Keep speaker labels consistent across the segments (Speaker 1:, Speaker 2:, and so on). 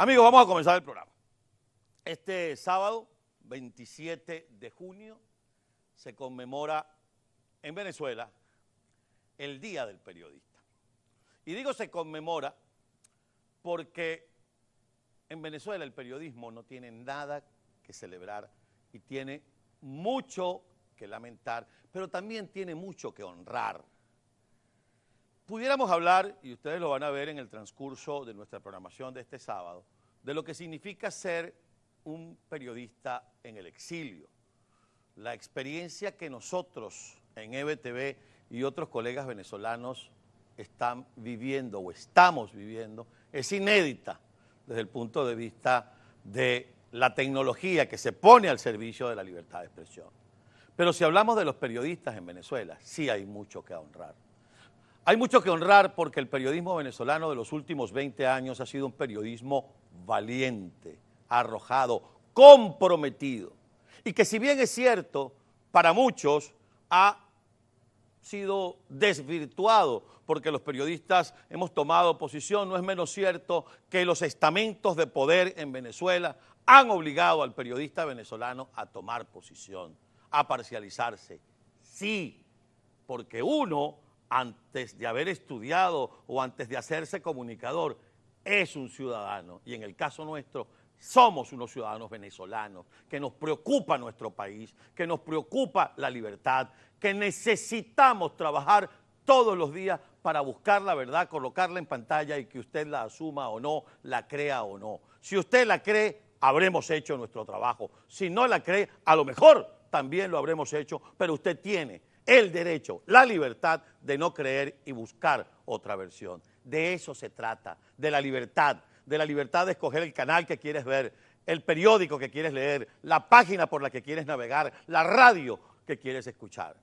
Speaker 1: Amigos, vamos a comenzar el programa. Este sábado, 27 de junio, se conmemora en Venezuela el Día del Periodista. Y digo se conmemora porque en Venezuela el periodismo no tiene nada que celebrar y tiene mucho que lamentar, pero también tiene mucho que honrar. Pudiéramos hablar, y ustedes lo van a ver en el transcurso de nuestra programación de este sábado, de lo que significa ser un periodista en el exilio. La experiencia que nosotros en EBTV y otros colegas venezolanos están viviendo o estamos viviendo es inédita desde el punto de vista de la tecnología que se pone al servicio de la libertad de expresión. Pero si hablamos de los periodistas en Venezuela, sí hay mucho que honrar. Hay mucho que honrar porque el periodismo venezolano de los últimos 20 años ha sido un periodismo valiente, arrojado, comprometido. Y que si bien es cierto, para muchos ha sido desvirtuado porque los periodistas hemos tomado posición, no es menos cierto que los estamentos de poder en Venezuela han obligado al periodista venezolano a tomar posición, a parcializarse. Sí, porque uno, antes de haber estudiado o antes de hacerse comunicador, es un ciudadano y en el caso nuestro somos unos ciudadanos venezolanos, que nos preocupa nuestro país, que nos preocupa la libertad, que necesitamos trabajar todos los días para buscar la verdad, colocarla en pantalla y que usted la asuma o no, la crea o no. Si usted la cree, habremos hecho nuestro trabajo. Si no la cree, a lo mejor también lo habremos hecho, pero usted tiene el derecho, la libertad de no creer y buscar otra versión. De eso se trata, de la libertad, de la libertad de escoger el canal que quieres ver, el periódico que quieres leer, la página por la que quieres navegar, la radio que quieres escuchar.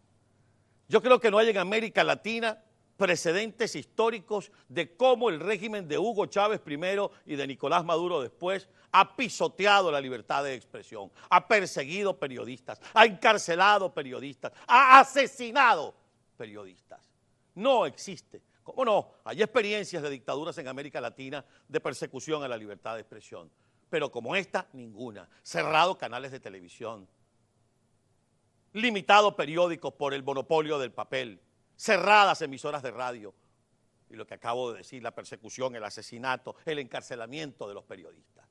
Speaker 1: Yo creo que no hay en América Latina precedentes históricos de cómo el régimen de Hugo Chávez primero y de Nicolás Maduro después ha pisoteado la libertad de expresión, ha perseguido periodistas, ha encarcelado periodistas, ha asesinado periodistas. No existe. ¿Cómo no? Hay experiencias de dictaduras en América Latina de persecución a la libertad de expresión, pero como esta, ninguna. Cerrado canales de televisión, limitado periódicos por el monopolio del papel, cerradas emisoras de radio. Y lo que acabo de decir, la persecución, el asesinato, el encarcelamiento de los periodistas.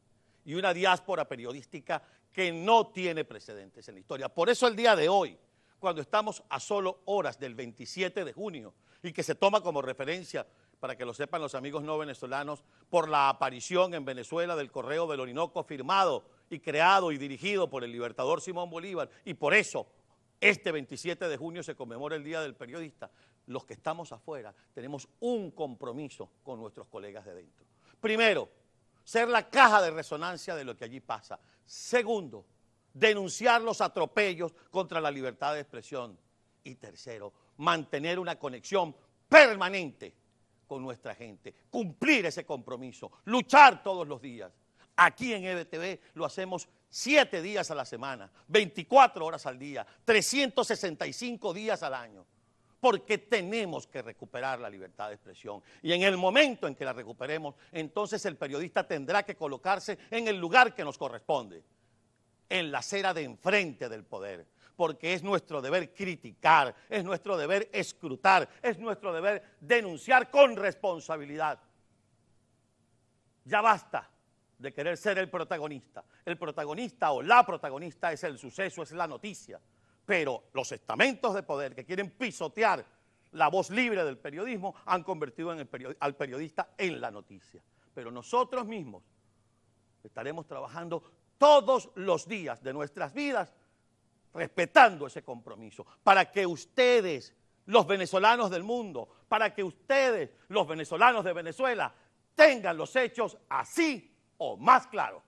Speaker 1: Y una diáspora periodística que no tiene precedentes en la historia. Por eso el día de hoy, cuando estamos a solo horas del 27 de junio y que se toma como referencia, para que lo sepan los amigos no venezolanos, por la aparición en Venezuela del Correo del Orinoco firmado y creado y dirigido por el libertador Simón Bolívar. Y por eso este 27 de junio se conmemora el Día del Periodista. Los que estamos afuera tenemos un compromiso con nuestros colegas de dentro. Primero, ser la caja de resonancia de lo que allí pasa. Segundo, denunciar los atropellos contra la libertad de expresión. Y tercero, mantener una conexión permanente con nuestra gente, cumplir ese compromiso, luchar todos los días. Aquí en EBTV lo hacemos siete días a la semana, 24 horas al día, 365 días al año, porque tenemos que recuperar la libertad de expresión. Y en el momento en que la recuperemos, entonces el periodista tendrá que colocarse en el lugar que nos corresponde, en la acera de enfrente del poder, porque es nuestro deber criticar, es nuestro deber escrutar, es nuestro deber denunciar con responsabilidad. Ya basta de querer ser el protagonista. El protagonista o la protagonista es el suceso, es la noticia. Pero los estamentos de poder que quieren pisotear la voz libre del periodismo han convertido al periodista en la noticia. Pero nosotros mismos estaremos trabajando todos los días de nuestras vidas respetando ese compromiso para que ustedes, los venezolanos del mundo, para que ustedes, los venezolanos de Venezuela, tengan los hechos así o más claro.